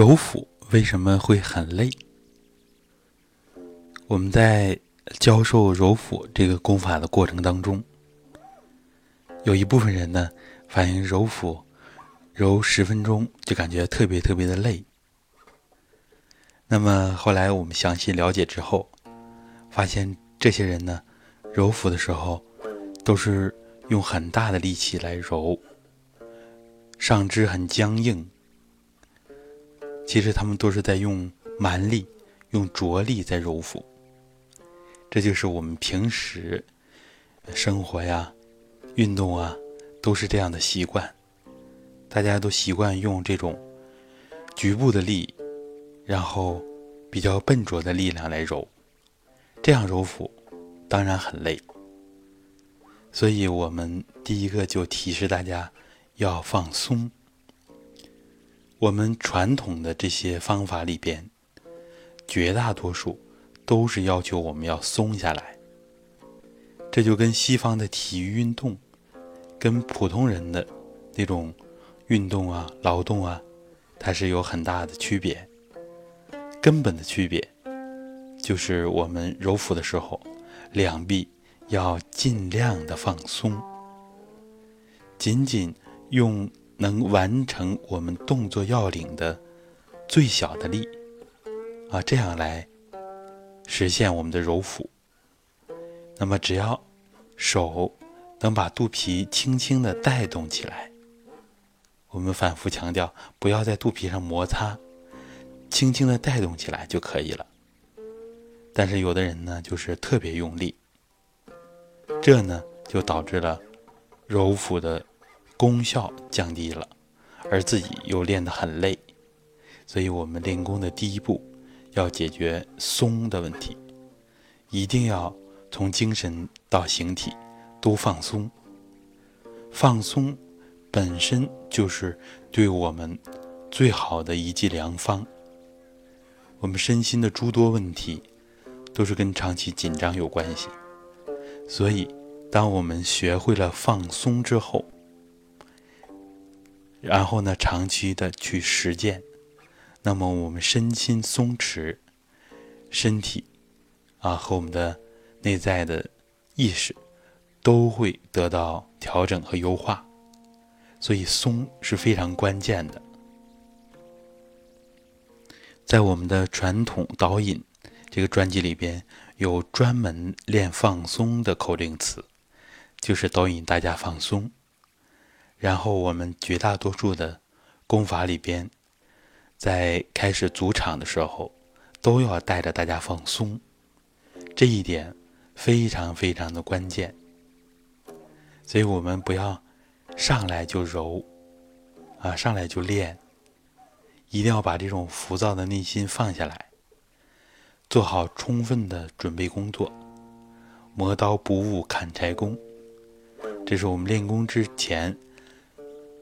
揉腹为什么会很累？我们在教授揉腹这个功法的过程当中，有一部分人呢反映揉腹揉十分钟就感觉特别特别的累。那么后来我们详细了解之后，发现这些人呢揉腹的时候都是用很大的力气来揉，上肢很僵硬。其实他们都是在用蛮力、用着力在揉腹，这就是我们平时生活呀、运动啊，都是这样的习惯。大家都习惯用这种局部的力，然后比较笨拙的力量来揉，这样揉腹当然很累。所以我们第一个就提示大家要放松。我们传统的这些方法里边，绝大多数都是要求我们要松下来。这就跟西方的体育运动，跟普通人的那种运动啊、劳动啊，它是有很大的区别。根本的区别就是我们揉腹的时候，两臂要尽量的放松，仅仅用。能完成我们动作要领的最小的力啊，这样来实现我们的揉腹。那么，只要手能把肚皮轻轻的带动起来，我们反复强调，不要在肚皮上摩擦，轻轻的带动起来就可以了。但是有的人呢，就是特别用力，这呢就导致了揉腹的。功效降低了，而自己又练得很累，所以我们练功的第一步要解决松的问题，一定要从精神到形体都放松。放松本身就是对我们最好的一剂良方。我们身心的诸多问题都是跟长期紧张有关系，所以当我们学会了放松之后，然后呢，长期的去实践，那么我们身心松弛，身体啊和我们的内在的意识都会得到调整和优化，所以松是非常关键的。在我们的传统导引这个专辑里边，有专门练放松的口令词，就是导引大家放松。然后我们绝大多数的功法里边，在开始组场的时候，都要带着大家放松，这一点非常非常的关键。所以我们不要上来就揉，啊，上来就练，一定要把这种浮躁的内心放下来，做好充分的准备工作，磨刀不误砍柴工，这是我们练功之前。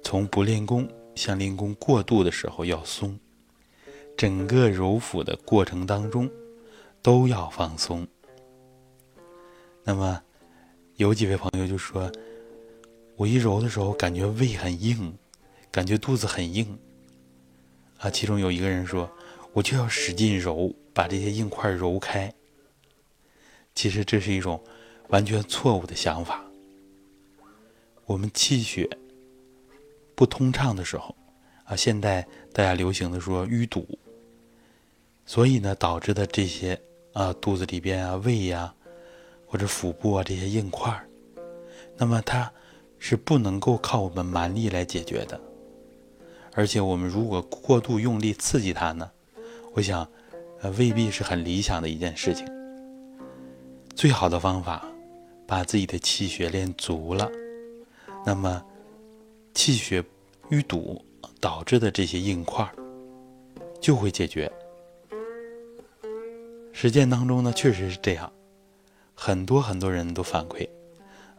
从不练功向练功过度的时候要松，整个揉腹的过程当中都要放松。那么有几位朋友就说：“我一揉的时候感觉胃很硬，感觉肚子很硬。”啊，其中有一个人说：“我就要使劲揉，把这些硬块揉开。”其实这是一种完全错误的想法。我们气血。不通畅的时候，啊，现在大家流行的说淤堵，所以呢，导致的这些啊，肚子里边啊，胃呀，或者腹部啊这些硬块儿，那么它是不能够靠我们蛮力来解决的，而且我们如果过度用力刺激它呢，我想，呃，未必是很理想的一件事情。最好的方法，把自己的气血练足了，那么。气血淤堵导致的这些硬块就会解决。实践当中呢，确实是这样，很多很多人都反馈，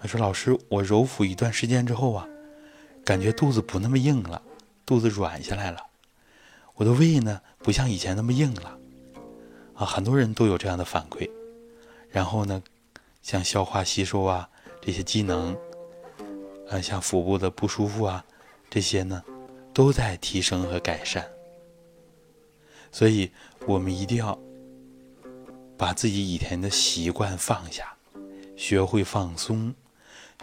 说老师，我揉腹一段时间之后啊，感觉肚子不那么硬了，肚子软下来了，我的胃呢不像以前那么硬了，啊，很多人都有这样的反馈。然后呢，像消化吸收啊这些机能。啊，像腹部的不舒服啊，这些呢，都在提升和改善。所以我们一定要把自己以前的习惯放下，学会放松，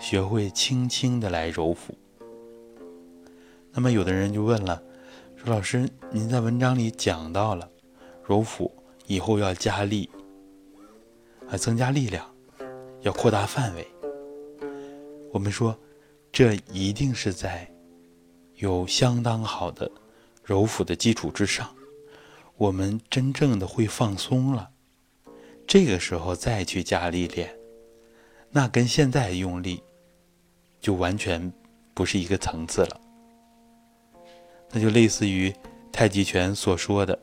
学会轻轻的来揉腹。那么有的人就问了，说老师，您在文章里讲到了揉腹以后要加力，啊，增加力量，要扩大范围。我们说，这一定是在有相当好的揉腹的基础之上，我们真正的会放松了，这个时候再去加力练，那跟现在用力就完全不是一个层次了。那就类似于太极拳所说的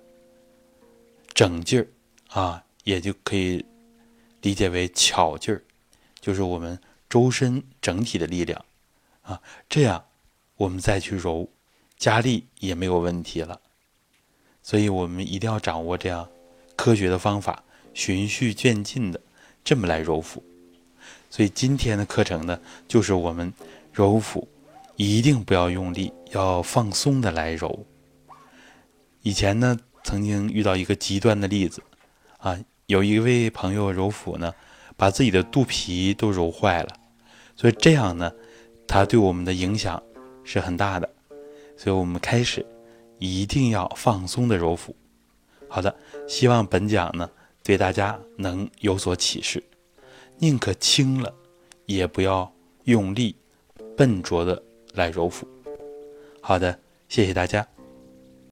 整劲儿啊，也就可以理解为巧劲儿，就是我们周身整体的力量啊，这样我们再去揉加力也没有问题了。所以我们一定要掌握这样科学的方法，循序渐进的这么来揉腹。所以今天的课程呢，就是我们揉腹。一定不要用力，要放松的来揉。以前呢，曾经遇到一个极端的例子，啊，有一位朋友揉腹呢，把自己的肚皮都揉坏了，所以这样呢，他对我们的影响是很大的。所以我们开始一定要放松的揉腹。好的，希望本讲呢对大家能有所启示，宁可轻了，也不要用力、笨拙的。来揉腹，好的，谢谢大家。